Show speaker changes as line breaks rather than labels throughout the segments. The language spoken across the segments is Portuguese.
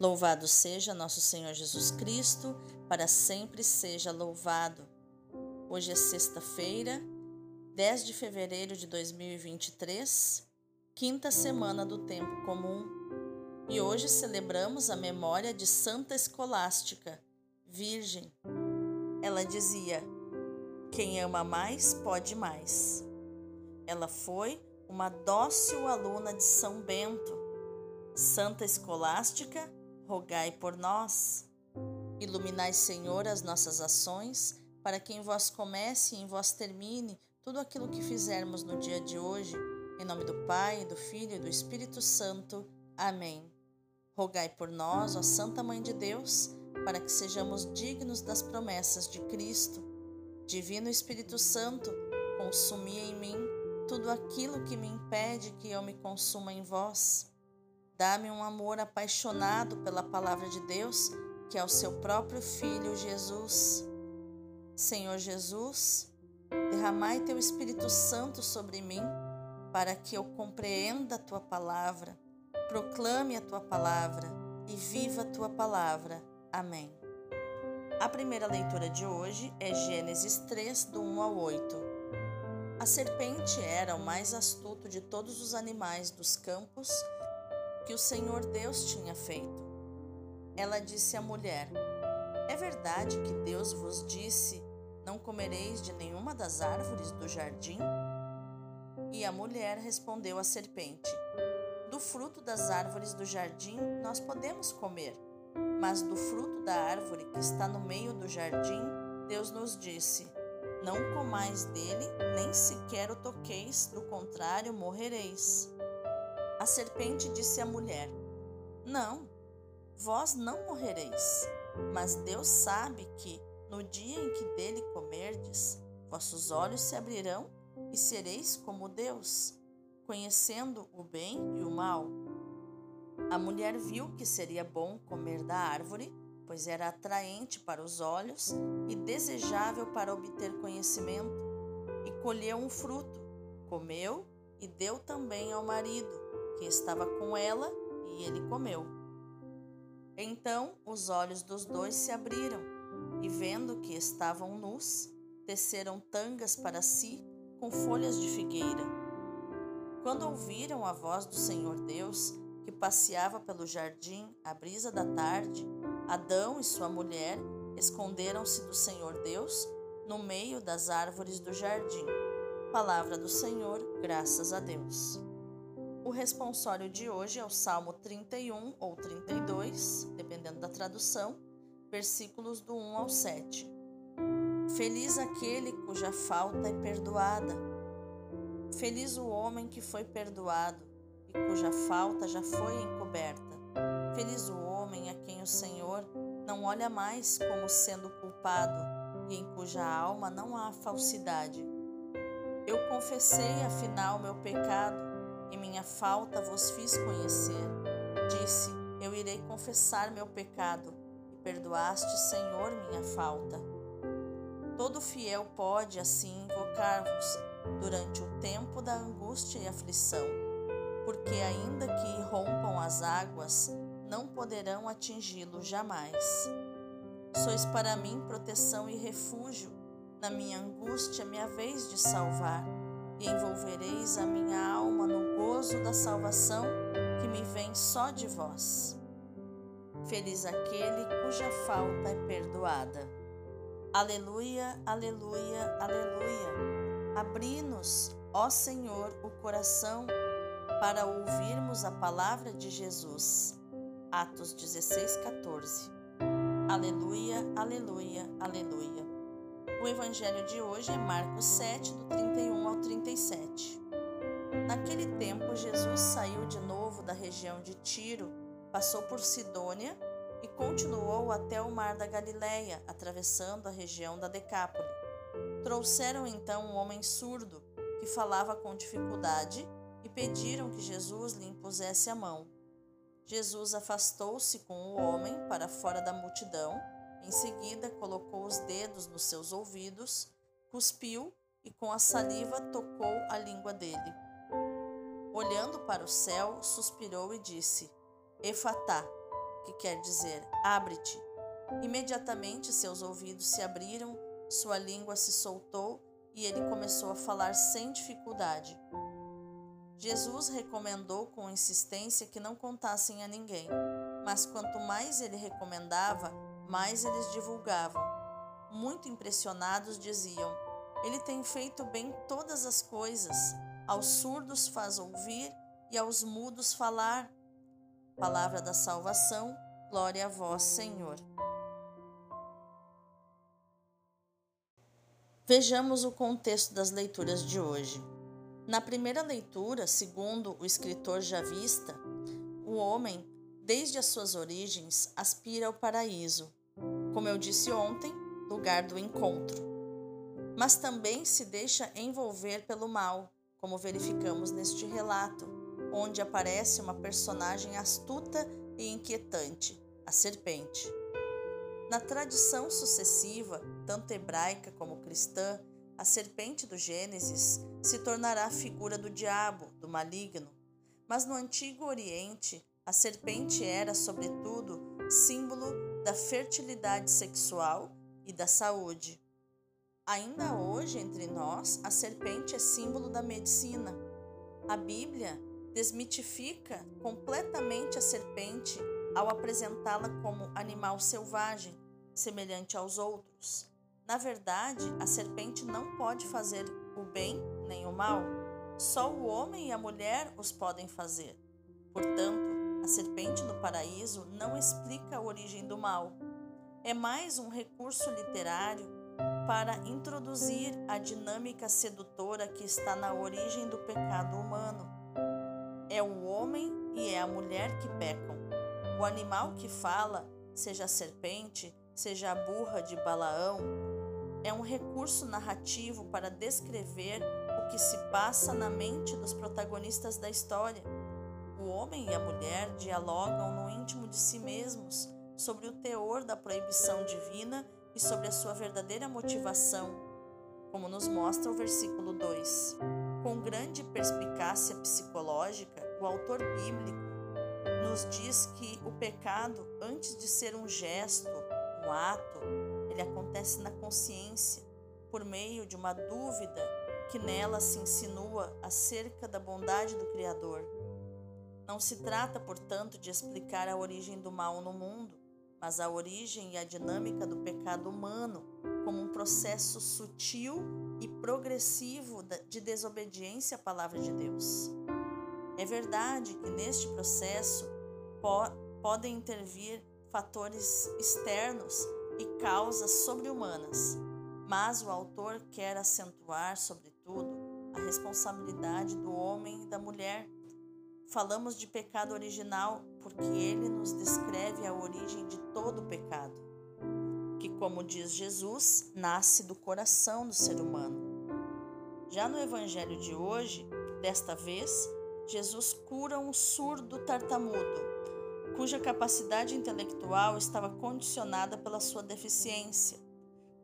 Louvado seja nosso Senhor Jesus Cristo, para sempre seja louvado. Hoje é sexta-feira, 10 de fevereiro de 2023, quinta semana do tempo comum, e hoje celebramos a memória de Santa Escolástica, Virgem. Ela dizia: Quem ama mais pode mais. Ela foi uma dócil aluna de São Bento. Santa Escolástica rogai por nós. Iluminai, Senhor, as nossas ações, para que em vós comece e em vós termine tudo aquilo que fizermos no dia de hoje. Em nome do Pai, do Filho e do Espírito Santo. Amém. Rogai por nós, ó Santa Mãe de Deus, para que sejamos dignos das promessas de Cristo. Divino Espírito Santo, consumi em mim tudo aquilo que me impede que eu me consuma em vós. Dá-me um amor apaixonado pela palavra de Deus, que é o seu próprio Filho Jesus. Senhor Jesus, derramai teu Espírito Santo sobre mim, para que eu compreenda a tua palavra, proclame a tua palavra e viva a tua palavra. Amém. A primeira leitura de hoje é Gênesis 3, do 1 ao 8. A serpente era o mais astuto de todos os animais dos campos que o Senhor Deus tinha feito. Ela disse à mulher: É verdade que Deus vos disse: Não comereis de nenhuma das árvores do jardim? E a mulher respondeu à serpente: Do fruto das árvores do jardim nós podemos comer, mas do fruto da árvore que está no meio do jardim, Deus nos disse: Não comais dele, nem sequer o toqueis, do contrário morrereis. A serpente disse à mulher: Não, vós não morrereis, mas Deus sabe que, no dia em que dele comerdes, vossos olhos se abrirão e sereis como Deus, conhecendo o bem e o mal. A mulher viu que seria bom comer da árvore, pois era atraente para os olhos e desejável para obter conhecimento, e colheu um fruto, comeu e deu também ao marido que estava com ela, e ele comeu. Então os olhos dos dois se abriram, e vendo que estavam nus, teceram tangas para si com folhas de figueira. Quando ouviram a voz do Senhor Deus, que passeava pelo jardim à brisa da tarde, Adão e sua mulher esconderam-se do Senhor Deus no meio das árvores do jardim. Palavra do Senhor, graças a Deus. O responsório de hoje é o Salmo 31 ou 32, dependendo da tradução, versículos do 1 ao 7. Feliz aquele cuja falta é perdoada. Feliz o homem que foi perdoado e cuja falta já foi encoberta. Feliz o homem a quem o Senhor não olha mais como sendo culpado e em cuja alma não há falsidade. Eu confessei afinal meu pecado e minha falta vos fiz conhecer. Disse: Eu irei confessar meu pecado, e perdoaste, Senhor, minha falta. Todo fiel pode assim invocar-vos durante o tempo da angústia e aflição, porque ainda que rompam as águas, não poderão atingi-lo jamais. Sois para mim proteção e refúgio, na minha angústia me haveis de salvar e envolvereis a minha alma no gozo da salvação que me vem só de vós. Feliz aquele cuja falta é perdoada. Aleluia, aleluia, aleluia. Abri-nos, ó Senhor, o coração para ouvirmos a palavra de Jesus. Atos 16, 14. Aleluia, aleluia, aleluia. O evangelho de hoje é Marcos 7, do 31 ao 37. Naquele tempo, Jesus saiu de novo da região de Tiro, passou por Sidônia e continuou até o mar da Galileia, atravessando a região da Decápole. Trouxeram então um homem surdo que falava com dificuldade e pediram que Jesus lhe impusesse a mão. Jesus afastou-se com o homem para fora da multidão em seguida, colocou os dedos nos seus ouvidos, cuspiu e com a saliva tocou a língua dele. Olhando para o céu, suspirou e disse: Efatá, que quer dizer abre-te. Imediatamente seus ouvidos se abriram, sua língua se soltou e ele começou a falar sem dificuldade. Jesus recomendou com insistência que não contassem a ninguém, mas quanto mais ele recomendava, mais eles divulgavam. Muito impressionados diziam: Ele tem feito bem todas as coisas, aos surdos faz ouvir e aos mudos falar. Palavra da salvação, glória a vós, Senhor. Vejamos o contexto das leituras de hoje. Na primeira leitura, segundo o escritor javista, o homem, desde as suas origens, aspira ao paraíso, como eu disse ontem, lugar do encontro. Mas também se deixa envolver pelo mal, como verificamos neste relato, onde aparece uma personagem astuta e inquietante, a serpente. Na tradição sucessiva, tanto hebraica como cristã, a serpente do Gênesis se tornará a figura do diabo, do maligno. Mas no Antigo Oriente, a serpente era, sobretudo, símbolo da fertilidade sexual e da saúde. Ainda hoje, entre nós, a serpente é símbolo da medicina. A Bíblia desmitifica completamente a serpente ao apresentá-la como animal selvagem, semelhante aos outros. Na verdade, a serpente não pode fazer o bem nem o mal. Só o homem e a mulher os podem fazer. Portanto, serpente no paraíso não explica a origem do mal. É mais um recurso literário para introduzir a dinâmica sedutora que está na origem do pecado humano. É o homem e é a mulher que pecam. O animal que fala, seja a serpente, seja a burra de Balaão, é um recurso narrativo para descrever o que se passa na mente dos protagonistas da história. O homem e a mulher dialogam no íntimo de si mesmos sobre o teor da proibição divina e sobre a sua verdadeira motivação, como nos mostra o versículo 2. Com grande perspicácia psicológica, o autor bíblico nos diz que o pecado, antes de ser um gesto, um ato, ele acontece na consciência, por meio de uma dúvida que nela se insinua acerca da bondade do Criador. Não se trata, portanto, de explicar a origem do mal no mundo, mas a origem e a dinâmica do pecado humano como um processo sutil e progressivo de desobediência à palavra de Deus. É verdade que neste processo po podem intervir fatores externos e causas sobre-humanas, mas o autor quer acentuar, sobretudo, a responsabilidade do homem e da mulher. Falamos de pecado original porque ele nos descreve a origem de todo pecado, que, como diz Jesus, nasce do coração do ser humano. Já no evangelho de hoje, desta vez, Jesus cura um surdo tartamudo, cuja capacidade intelectual estava condicionada pela sua deficiência.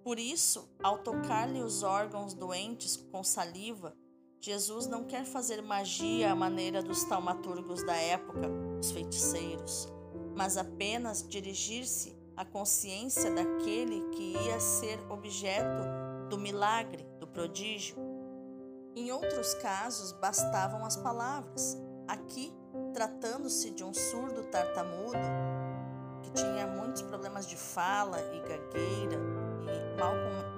Por isso, ao tocar-lhe os órgãos doentes com saliva, Jesus não quer fazer magia à maneira dos taumaturgos da época, os feiticeiros, mas apenas dirigir-se à consciência daquele que ia ser objeto do milagre, do prodígio. Em outros casos, bastavam as palavras. Aqui, tratando-se de um surdo tartamudo, que tinha muitos problemas de fala e gagueira e mal,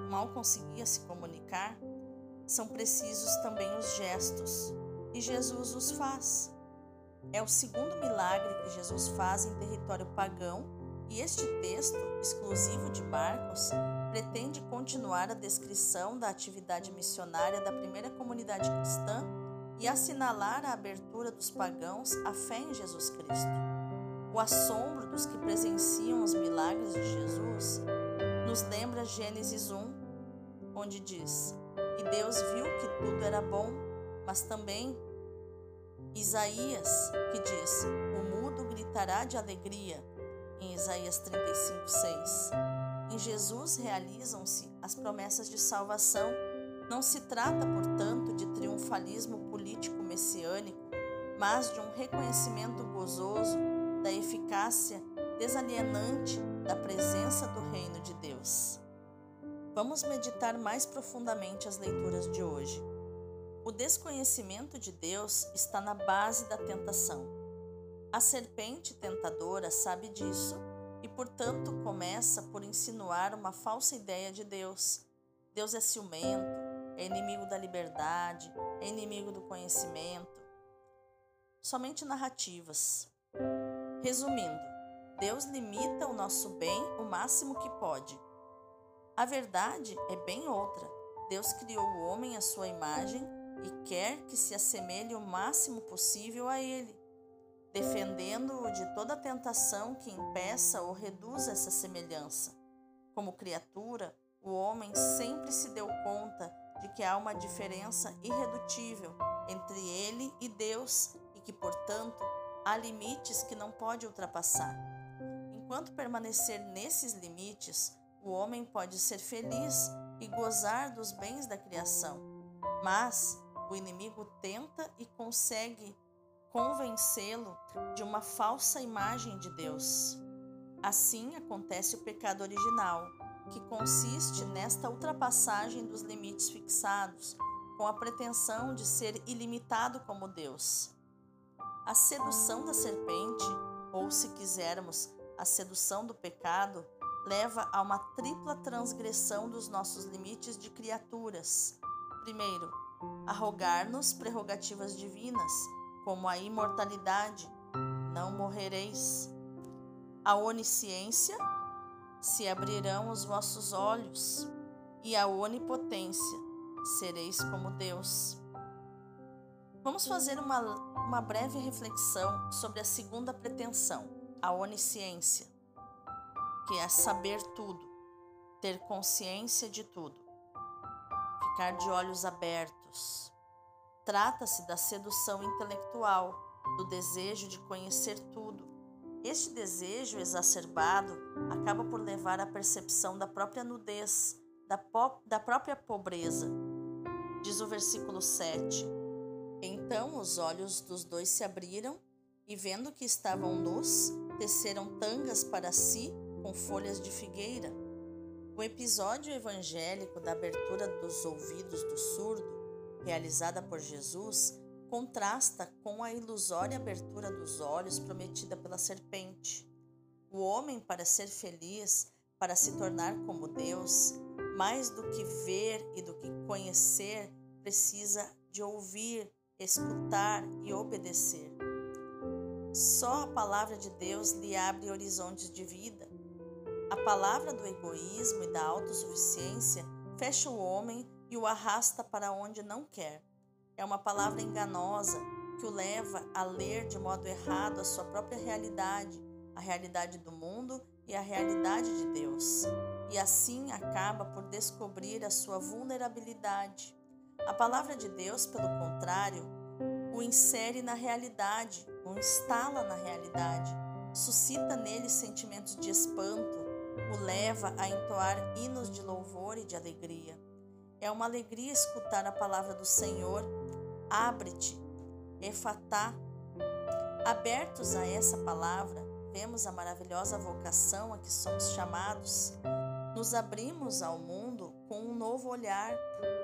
mal conseguia se comunicar, são precisos também os gestos, e Jesus os faz. É o segundo milagre que Jesus faz em território pagão, e este texto, exclusivo de Marcos, pretende continuar a descrição da atividade missionária da primeira comunidade cristã e assinalar a abertura dos pagãos à fé em Jesus Cristo. O assombro dos que presenciam os milagres de Jesus nos lembra Gênesis 1, onde diz: E Deus viu que tudo era bom, mas também Isaías, que diz: O mudo gritará de alegria, em Isaías 35, 6. Em Jesus realizam-se as promessas de salvação. Não se trata, portanto, de triunfalismo político messiânico, mas de um reconhecimento gozoso da eficácia desalienante da presença do reino de Deus. Vamos meditar mais profundamente as leituras de hoje. O desconhecimento de Deus está na base da tentação. A serpente tentadora sabe disso e, portanto, começa por insinuar uma falsa ideia de Deus. Deus é ciumento, é inimigo da liberdade, é inimigo do conhecimento. Somente narrativas. Resumindo, Deus limita o nosso bem o máximo que pode. A verdade é bem outra. Deus criou o homem à sua imagem e quer que se assemelhe o máximo possível a ele, defendendo-o de toda tentação que impeça ou reduza essa semelhança. Como criatura, o homem sempre se deu conta de que há uma diferença irredutível entre ele e Deus e que, portanto, há limites que não pode ultrapassar. Enquanto permanecer nesses limites, o homem pode ser feliz e gozar dos bens da criação. Mas, o inimigo tenta e consegue convencê-lo de uma falsa imagem de Deus. Assim acontece o pecado original, que consiste nesta ultrapassagem dos limites fixados, com a pretensão de ser ilimitado como Deus. A sedução da serpente, ou se quisermos, a sedução do pecado, leva a uma tripla transgressão dos nossos limites de criaturas. Primeiro, arrogar-nos prerrogativas divinas, como a imortalidade, não morrereis. A onisciência, se abrirão os vossos olhos, e a onipotência, sereis como Deus. Vamos fazer uma, uma breve reflexão sobre a segunda pretensão, a onisciência, que é saber tudo, ter consciência de tudo ficar de olhos abertos. Trata-se da sedução intelectual, do desejo de conhecer tudo. Este desejo exacerbado acaba por levar à percepção da própria nudez, da, da própria pobreza. Diz o versículo 7. Então os olhos dos dois se abriram e, vendo que estavam nus, teceram tangas para si com folhas de figueira. O episódio evangélico da abertura dos ouvidos do surdo, realizada por Jesus, contrasta com a ilusória abertura dos olhos prometida pela serpente. O homem, para ser feliz, para se tornar como Deus, mais do que ver e do que conhecer, precisa de ouvir, escutar e obedecer. Só a palavra de Deus lhe abre horizontes de vida. A palavra do egoísmo e da autossuficiência fecha o homem e o arrasta para onde não quer. É uma palavra enganosa que o leva a ler de modo errado a sua própria realidade, a realidade do mundo e a realidade de Deus. E assim acaba por descobrir a sua vulnerabilidade. A palavra de Deus, pelo contrário, o insere na realidade, o instala na realidade, suscita nele sentimentos de espanto, o leva a entoar hinos de louvor e de alegria. É uma alegria escutar a palavra do Senhor. Abre-te, efatá. Abertos a essa palavra, vemos a maravilhosa vocação a que somos chamados. Nos abrimos ao mundo com um novo olhar,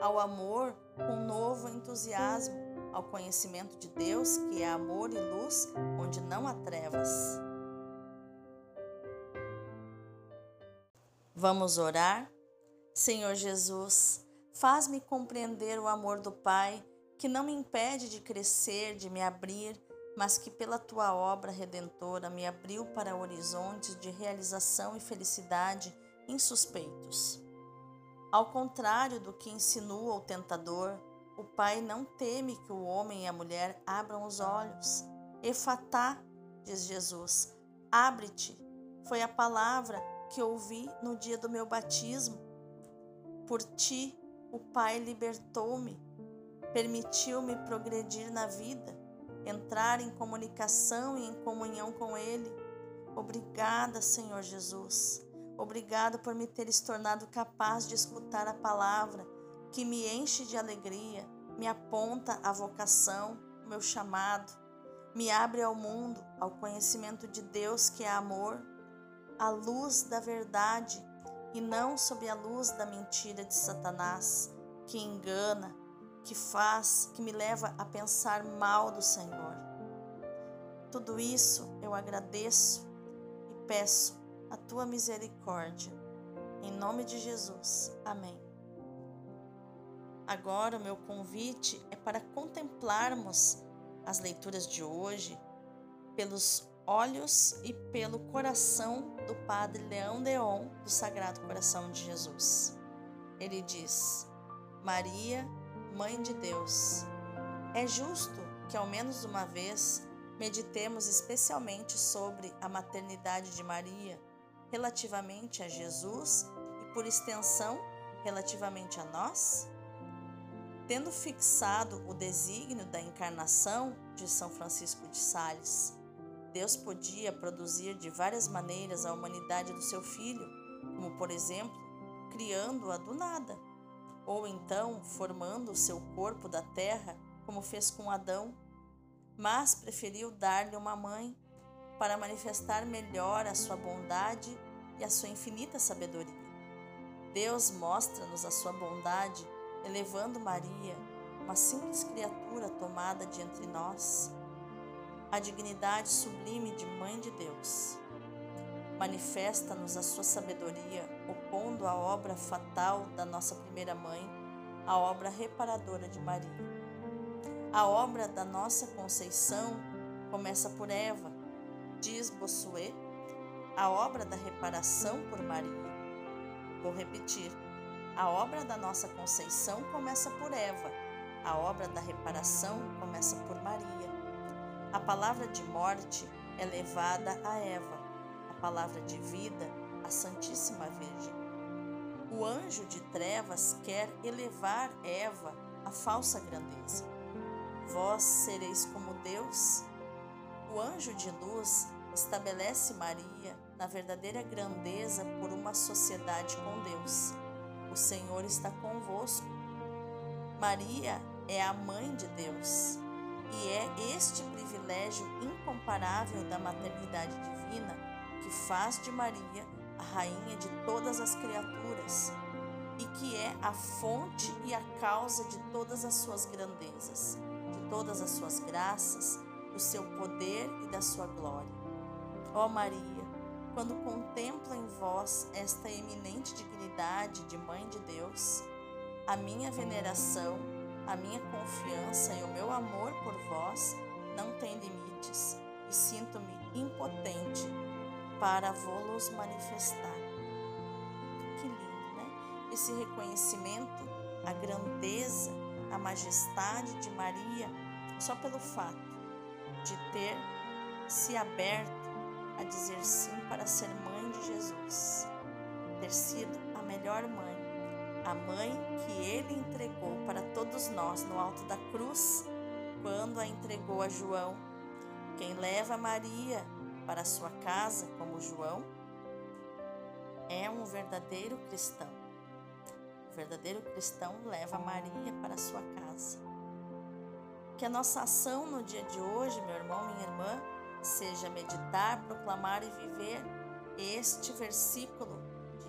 ao amor com um novo entusiasmo, ao conhecimento de Deus, que é amor e luz, onde não há trevas. Vamos orar? Senhor Jesus, faz-me compreender o amor do Pai, que não me impede de crescer, de me abrir, mas que pela tua obra redentora me abriu para horizontes de realização e felicidade insuspeitos. Ao contrário do que insinua o tentador, o Pai não teme que o homem e a mulher abram os olhos. Efatá, diz Jesus, abre-te. Foi a palavra que ouvi no dia do meu batismo. Por ti, o Pai libertou-me, permitiu-me progredir na vida, entrar em comunicação e em comunhão com Ele. Obrigada, Senhor Jesus. Obrigada por me teres tornado capaz de escutar a palavra que me enche de alegria, me aponta a vocação, meu chamado. Me abre ao mundo, ao conhecimento de Deus que é amor, a luz da verdade e não sob a luz da mentira de Satanás, que engana, que faz, que me leva a pensar mal do Senhor. Tudo isso eu agradeço e peço a tua misericórdia. Em nome de Jesus. Amém. Agora, o meu convite é para contemplarmos as leituras de hoje pelos olhos e pelo coração do Padre Leão Deon do Sagrado Coração de Jesus. Ele diz: Maria, Mãe de Deus. É justo que ao menos uma vez meditemos especialmente sobre a maternidade de Maria relativamente a Jesus e, por extensão, relativamente a nós? Tendo fixado o desígnio da encarnação de São Francisco de Sales, Deus podia produzir de várias maneiras a humanidade do seu filho, como, por exemplo, criando-a do nada, ou então formando o seu corpo da terra, como fez com Adão, mas preferiu dar-lhe uma mãe para manifestar melhor a sua bondade e a sua infinita sabedoria. Deus mostra-nos a sua bondade elevando Maria, uma simples criatura tomada de entre nós, a dignidade sublime de Mãe de Deus. Manifesta-nos a sua sabedoria, opondo a obra fatal da nossa primeira mãe à obra reparadora de Maria. A obra da nossa conceição começa por Eva, diz Bossuet, a obra da reparação por Maria. Vou repetir. A obra da nossa conceição começa por Eva, a obra da reparação começa por Maria. A palavra de morte é levada a Eva, a palavra de vida à Santíssima Virgem. O anjo de trevas quer elevar Eva à falsa grandeza. Vós sereis como Deus. O anjo de luz estabelece Maria na verdadeira grandeza por uma sociedade com Deus o Senhor está convosco. Maria é a mãe de Deus e é este privilégio incomparável da maternidade divina que faz de Maria a rainha de todas as criaturas e que é a fonte e a causa de todas as suas grandezas, de todas as suas graças, do seu poder e da sua glória. Ó Maria, quando contemplo em vós esta eminente dignidade de Mãe de Deus, a minha veneração, a minha confiança e o meu amor por vós não têm limites e sinto-me impotente para vô-los manifestar. Que lindo, né? Esse reconhecimento, a grandeza, a majestade de Maria, só pelo fato de ter se aberto a dizer sim para ser mãe de Jesus, ter sido a melhor mãe, a mãe que ele entregou para todos nós no alto da cruz, quando a entregou a João. Quem leva Maria para sua casa, como João, é um verdadeiro cristão. O verdadeiro cristão leva Maria para sua casa. Que a nossa ação no dia de hoje, meu irmão, minha irmã, seja meditar, proclamar e viver este versículo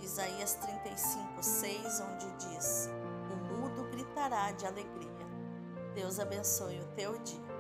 Isaías 35, 6, onde diz: O mudo gritará de alegria. Deus abençoe o teu dia.